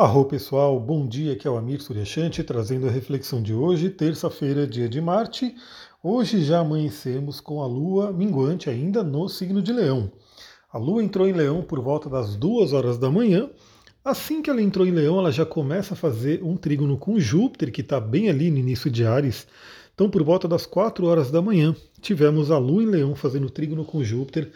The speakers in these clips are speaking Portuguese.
Arro pessoal, bom dia, aqui é o Amir Suryashanti trazendo a reflexão de hoje, terça-feira, dia de Marte. Hoje já amanhecemos com a Lua minguante ainda no signo de Leão. A Lua entrou em Leão por volta das duas horas da manhã. Assim que ela entrou em Leão, ela já começa a fazer um trígono com Júpiter, que está bem ali no início de Ares. Então, por volta das 4 horas da manhã, tivemos a Lua em Leão fazendo trígono com Júpiter,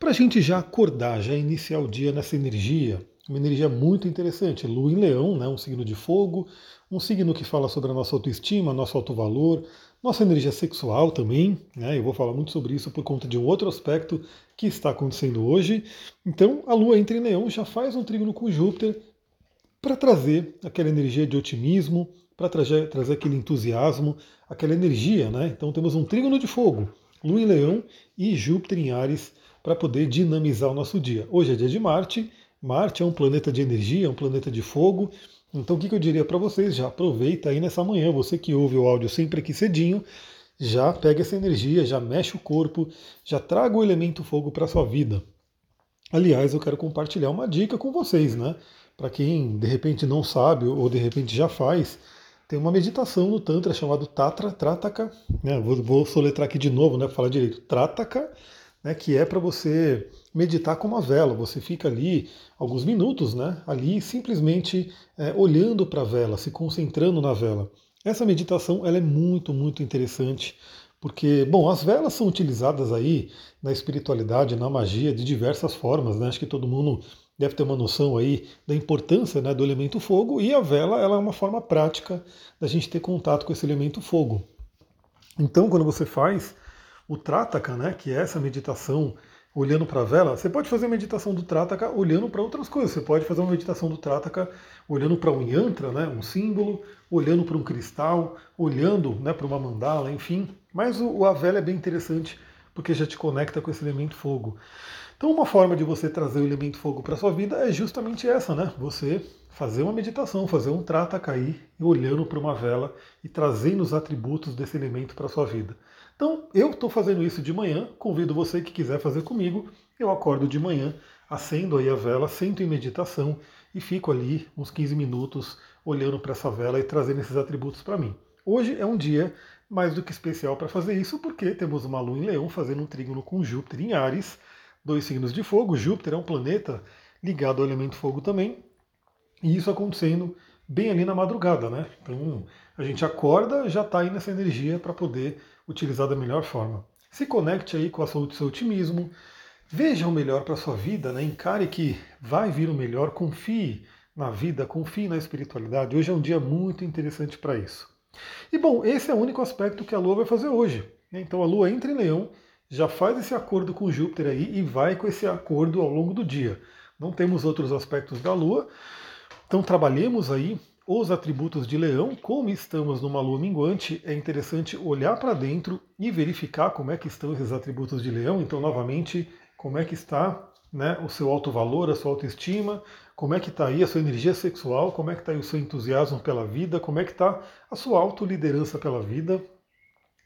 para a gente já acordar, já iniciar o dia nessa energia, uma energia muito interessante. Lua em Leão, né, um signo de fogo, um signo que fala sobre a nossa autoestima, nosso alto valor, nossa energia sexual também. Né, eu vou falar muito sobre isso por conta de um outro aspecto que está acontecendo hoje. Então, a Lua entra em Leão, já faz um trígono com Júpiter para trazer aquela energia de otimismo, para trazer, trazer aquele entusiasmo, aquela energia. Né? Então, temos um trígono de fogo, Lua em Leão e Júpiter em Ares para poder dinamizar o nosso dia. Hoje é dia de Marte Marte é um planeta de energia, é um planeta de fogo. Então o que, eu diria para vocês? Já aproveita aí nessa manhã, você que ouve o áudio sempre aqui cedinho, já pega essa energia, já mexe o corpo, já traga o elemento fogo para sua vida. Aliás, eu quero compartilhar uma dica com vocês, né? Para quem de repente não sabe ou de repente já faz, tem uma meditação no Tantra chamado Tatra Trataka, né? Vou, vou soletrar aqui de novo, né? Para falar direito. Trataka né, que é para você meditar com uma vela. Você fica ali alguns minutos, né, ali simplesmente é, olhando para a vela, se concentrando na vela. Essa meditação ela é muito, muito interessante, porque, bom, as velas são utilizadas aí na espiritualidade, na magia, de diversas formas, né? Acho que todo mundo deve ter uma noção aí da importância né, do elemento fogo, e a vela ela é uma forma prática da gente ter contato com esse elemento fogo. Então, quando você faz o Trataka, né, que é essa meditação olhando para a vela, você pode fazer a meditação do Trataka olhando para outras coisas. Você pode fazer uma meditação do Trataka olhando para um yantra, né, um símbolo, olhando para um cristal, olhando né, para uma mandala, enfim. Mas o, a vela é bem interessante porque já te conecta com esse elemento fogo. Então, uma forma de você trazer o elemento fogo para sua vida é justamente essa, né? Você fazer uma meditação, fazer um trata cair, olhando para uma vela e trazendo os atributos desse elemento para sua vida. Então, eu estou fazendo isso de manhã, convido você que quiser fazer comigo. Eu acordo de manhã, acendo aí a vela, sento em meditação e fico ali uns 15 minutos olhando para essa vela e trazendo esses atributos para mim. Hoje é um dia mais do que especial para fazer isso, porque temos uma lua em leão fazendo um trígono com Júpiter em Ares, dois signos de fogo. Júpiter é um planeta ligado ao elemento fogo também, e isso acontecendo bem ali na madrugada, né? Então a gente acorda, já está aí nessa energia para poder utilizar da melhor forma. Se conecte aí com a sua, seu otimismo, veja o melhor para a sua vida, né? encare que vai vir o melhor, confie na vida, confie na espiritualidade. Hoje é um dia muito interessante para isso. E bom, esse é o único aspecto que a Lua vai fazer hoje. Né? Então a Lua entra em Leão, já faz esse acordo com Júpiter aí e vai com esse acordo ao longo do dia. Não temos outros aspectos da Lua. Então trabalhemos aí os atributos de leão, como estamos numa lua minguante, é interessante olhar para dentro e verificar como é que estão esses atributos de leão. Então, novamente, como é que está né, o seu alto valor, a sua autoestima, como é que está aí a sua energia sexual, como é que está aí o seu entusiasmo pela vida, como é que está a sua autoliderança pela vida.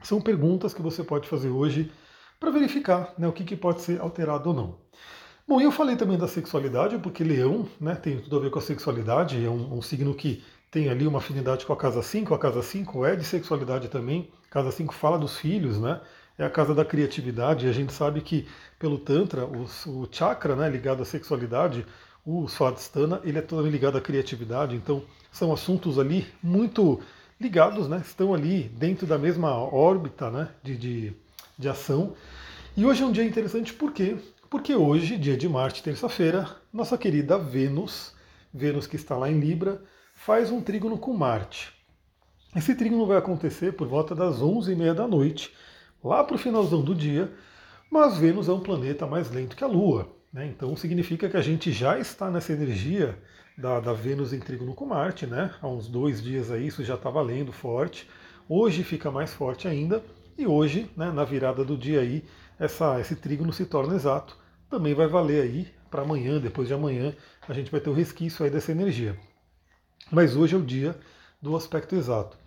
São perguntas que você pode fazer hoje para verificar né, o que, que pode ser alterado ou não. Bom, eu falei também da sexualidade, porque leão né, tem tudo a ver com a sexualidade, é um, um signo que tem ali uma afinidade com a casa 5, a casa 5 é de sexualidade também, a casa 5 fala dos filhos, né? É a casa da criatividade, e a gente sabe que pelo Tantra, o, o chakra né, ligado à sexualidade, o Swadhisthana, ele é todo ligado à criatividade, então são assuntos ali muito ligados, né? Estão ali dentro da mesma órbita né, de, de, de ação. E hoje é um dia interessante porque porque hoje, dia de Marte, terça-feira, nossa querida Vênus, Vênus que está lá em Libra, faz um trígono com Marte. Esse trígono vai acontecer por volta das 11h30 da noite, lá para o finalzão do dia, mas Vênus é um planeta mais lento que a Lua. Né? Então significa que a gente já está nessa energia da, da Vênus em trígono com Marte, né? há uns dois dias aí isso já está valendo forte. Hoje fica mais forte ainda, e hoje, né, na virada do dia aí, essa, esse trígono se torna exato também vai valer aí para amanhã, depois de amanhã, a gente vai ter o resquício aí dessa energia. Mas hoje é o dia do aspecto exato.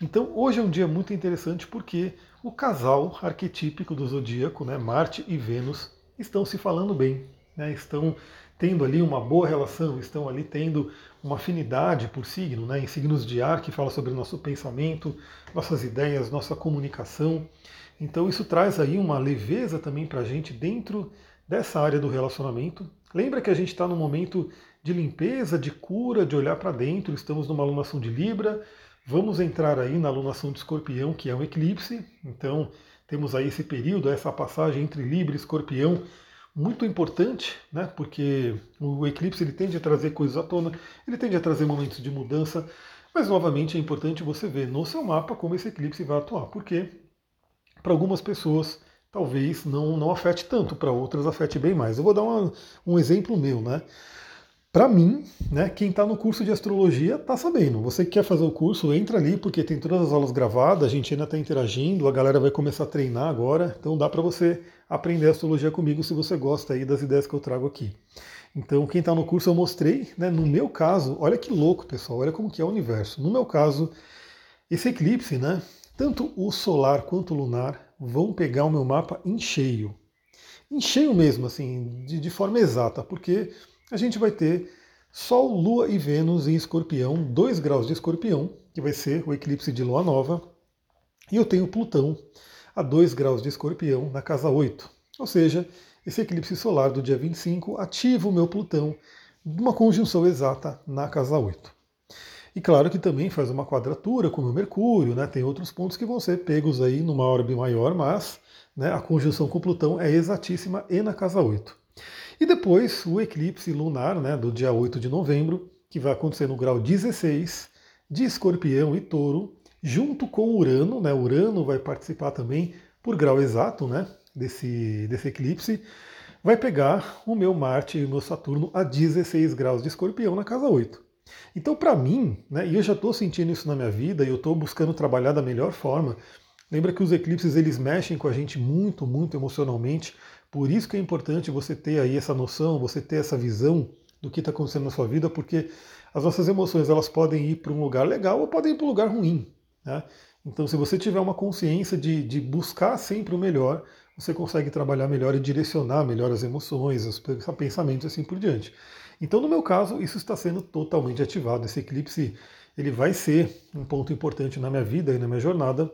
Então hoje é um dia muito interessante porque o casal arquetípico do zodíaco, né, Marte e Vênus, estão se falando bem, né, estão tendo ali uma boa relação, estão ali tendo uma afinidade por signo, né, em signos de ar, que fala sobre nosso pensamento, nossas ideias, nossa comunicação. Então isso traz aí uma leveza também para a gente dentro dessa área do relacionamento. Lembra que a gente está num momento de limpeza, de cura, de olhar para dentro, estamos numa alunação de Libra, vamos entrar aí na alunação de Escorpião, que é um eclipse, então temos aí esse período, essa passagem entre Libra e Escorpião, muito importante, né? Porque o eclipse ele tende a trazer coisas à tona, ele tende a trazer momentos de mudança, mas novamente é importante você ver no seu mapa como esse eclipse vai atuar, porque para algumas pessoas talvez não, não afete tanto, para outras afete bem mais. Eu vou dar uma, um exemplo meu, né? Para mim, né, quem está no curso de astrologia está sabendo. Você que quer fazer o curso, entra ali, porque tem todas as aulas gravadas, a gente ainda está interagindo, a galera vai começar a treinar agora, então dá para você aprender astrologia comigo se você gosta aí das ideias que eu trago aqui. Então, quem está no curso eu mostrei, né, no meu caso, olha que louco, pessoal, olha como que é o universo. No meu caso, esse eclipse, né, tanto o solar quanto o lunar vão pegar o meu mapa em cheio. Em cheio mesmo, assim, de, de forma exata, porque a gente vai ter Sol, Lua e Vênus em escorpião, 2 graus de escorpião, que vai ser o eclipse de Lua Nova. E eu tenho Plutão a 2 graus de escorpião na casa 8. Ou seja, esse eclipse solar do dia 25 ativa o meu Plutão uma conjunção exata na casa 8. E claro que também faz uma quadratura com o Mercúrio, né? tem outros pontos que vão ser pegos aí numa órbita maior, mas né, a conjunção com Plutão é exatíssima e na casa 8. E depois o eclipse lunar né, do dia 8 de novembro, que vai acontecer no grau 16 de Escorpião e Touro, junto com Urano, né? Urano vai participar também por grau exato né, desse, desse eclipse, vai pegar o meu Marte e o meu Saturno a 16 graus de Escorpião na casa 8. Então, para mim, né, e eu já estou sentindo isso na minha vida e eu estou buscando trabalhar da melhor forma. Lembra que os eclipses eles mexem com a gente muito, muito emocionalmente. Por isso que é importante você ter aí essa noção, você ter essa visão do que está acontecendo na sua vida, porque as nossas emoções elas podem ir para um lugar legal ou podem ir para um lugar ruim. Né? Então, se você tiver uma consciência de, de buscar sempre o melhor, você consegue trabalhar melhor e direcionar melhor as emoções, os pensamentos e assim por diante. Então, no meu caso, isso está sendo totalmente ativado. Esse eclipse ele vai ser um ponto importante na minha vida e na minha jornada.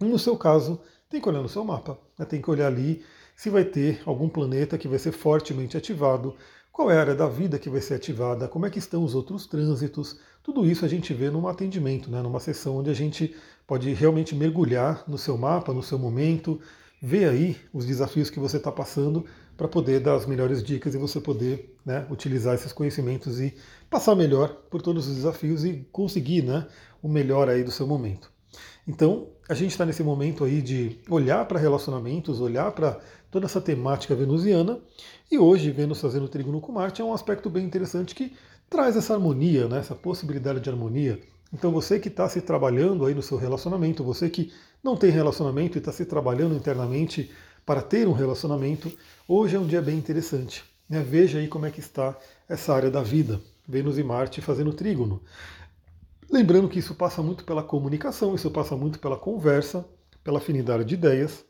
E no seu caso, tem que olhar no seu mapa, né? tem que olhar ali se vai ter algum planeta que vai ser fortemente ativado, qual é a área da vida que vai ser ativada, como é que estão os outros trânsitos. Tudo isso a gente vê num atendimento, né? numa sessão onde a gente pode realmente mergulhar no seu mapa, no seu momento, ver aí os desafios que você está passando para poder dar as melhores dicas e você poder né, utilizar esses conhecimentos e passar melhor por todos os desafios e conseguir né, o melhor aí do seu momento. Então, a gente está nesse momento aí de olhar para relacionamentos, olhar para toda essa temática venusiana, e hoje, Vênus fazendo trígono com Marte é um aspecto bem interessante que traz essa harmonia, né, essa possibilidade de harmonia. Então, você que está se trabalhando aí no seu relacionamento, você que não tem relacionamento e está se trabalhando internamente para ter um relacionamento, hoje é um dia bem interessante. Né? Veja aí como é que está essa área da vida, Vênus e Marte fazendo trígono. Lembrando que isso passa muito pela comunicação, isso passa muito pela conversa, pela afinidade de ideias.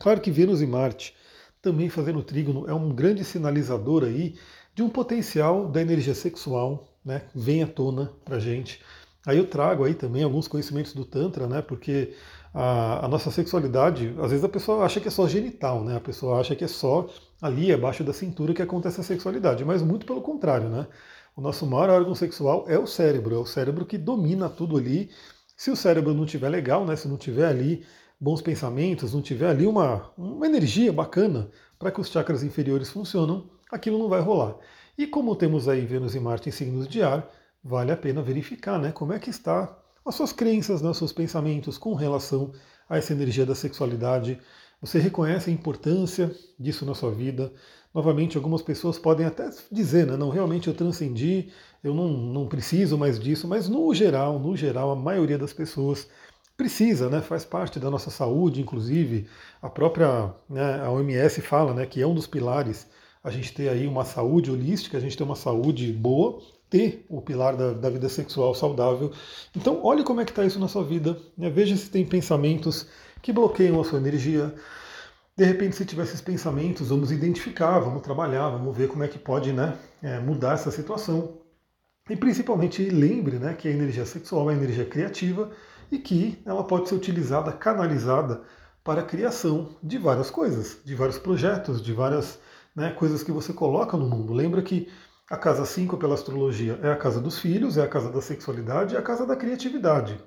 Claro que Vênus e Marte também fazendo trígono é um grande sinalizador aí de um potencial da energia sexual, né? Vem à tona pra gente. Aí eu trago aí também alguns conhecimentos do Tantra, né? Porque a, a, nossa sexualidade, às vezes a pessoa acha que é só genital, né? A pessoa acha que é só ali abaixo da cintura que acontece a sexualidade, mas muito pelo contrário, né? O nosso maior órgão sexual é o cérebro, é o cérebro que domina tudo ali. Se o cérebro não tiver legal, né? Se não tiver ali bons pensamentos, não tiver ali uma, uma energia bacana para que os chakras inferiores funcionam, aquilo não vai rolar. E como temos aí Vênus e Marte em signos de ar, vale a pena verificar, né? Como é que está as suas crenças, né, os seus pensamentos com relação a essa energia da sexualidade. Você reconhece a importância disso na sua vida. Novamente, algumas pessoas podem até dizer, né, não, realmente eu transcendi, eu não, não preciso mais disso, mas no geral, no geral, a maioria das pessoas precisa, né, faz parte da nossa saúde, inclusive a própria né, a OMS fala né, que é um dos pilares a gente ter aí uma saúde holística, a gente ter uma saúde boa, ter o pilar da, da vida sexual saudável. Então, olhe como é que está isso na sua vida. Né? Veja se tem pensamentos que bloqueiam a sua energia. De repente, se tiver esses pensamentos, vamos identificar, vamos trabalhar, vamos ver como é que pode né, é, mudar essa situação. E principalmente lembre né, que a energia sexual é energia criativa e que ela pode ser utilizada, canalizada para a criação de várias coisas, de vários projetos, de várias né, coisas que você coloca no mundo. Lembra que a casa 5 pela astrologia é a casa dos filhos, é a casa da sexualidade, é a casa da criatividade.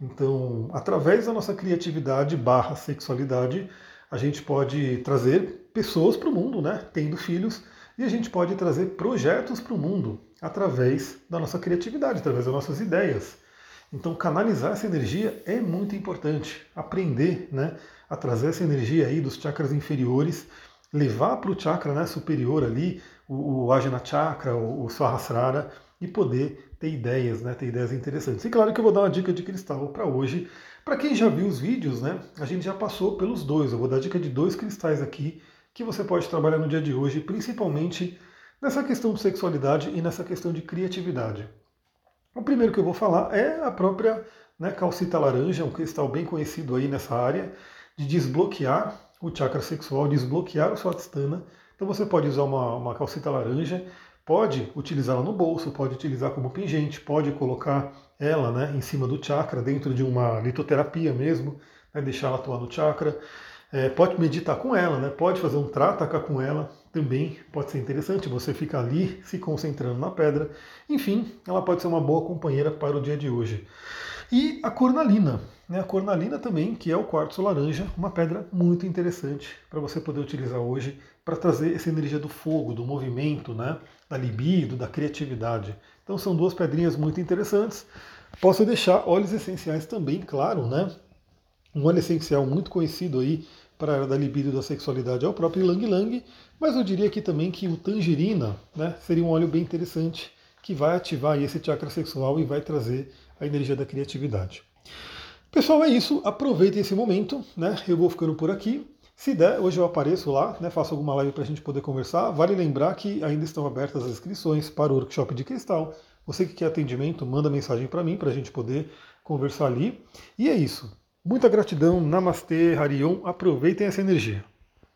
Então, através da nossa criatividade barra sexualidade, a gente pode trazer pessoas para o mundo, né? Tendo filhos, e a gente pode trazer projetos para o mundo através da nossa criatividade, através das nossas ideias. Então, canalizar essa energia é muito importante. Aprender né, a trazer essa energia aí dos chakras inferiores, levar para o chakra né, superior ali, o, o Ajna Chakra, o, o Sahasrara, e poder ter ideias, né, ter ideias interessantes. E claro que eu vou dar uma dica de cristal para hoje, para quem já viu os vídeos, né, a gente já passou pelos dois. Eu vou dar dica de dois cristais aqui que você pode trabalhar no dia de hoje, principalmente nessa questão de sexualidade e nessa questão de criatividade. O primeiro que eu vou falar é a própria né, calcita laranja, um cristal bem conhecido aí nessa área, de desbloquear o chakra sexual, desbloquear o Swadhisthana. Então você pode usar uma, uma calcita laranja, pode utilizá-la no bolso, pode utilizar como pingente, pode colocar ela né, em cima do chakra, dentro de uma litoterapia mesmo, né, deixar ela atuar no chakra. É, pode meditar com ela, né, pode fazer um trataka com ela, também pode ser interessante, você fica ali se concentrando na pedra. Enfim, ela pode ser uma boa companheira para o dia de hoje. E a cornalina, né, a cornalina também, que é o quartzo laranja, uma pedra muito interessante para você poder utilizar hoje para trazer essa energia do fogo, do movimento, né, da libido, da criatividade. Então são duas pedrinhas muito interessantes. Posso deixar óleos essenciais também, claro, né? Um óleo essencial muito conhecido aí para a área da libido e da sexualidade é o próprio Lang Lang, mas eu diria aqui também que o tangerina né, seria um óleo bem interessante que vai ativar esse chakra sexual e vai trazer a energia da criatividade. Pessoal, é isso. Aproveitem esse momento, né? Eu vou ficando por aqui. Se der, hoje eu apareço lá, né, faço alguma live para a gente poder conversar. Vale lembrar que ainda estão abertas as inscrições para o workshop de cristal. Você que quer atendimento, manda mensagem para mim para a gente poder conversar ali. E é isso. Muita gratidão, Namastê, Harion. Aproveitem essa energia.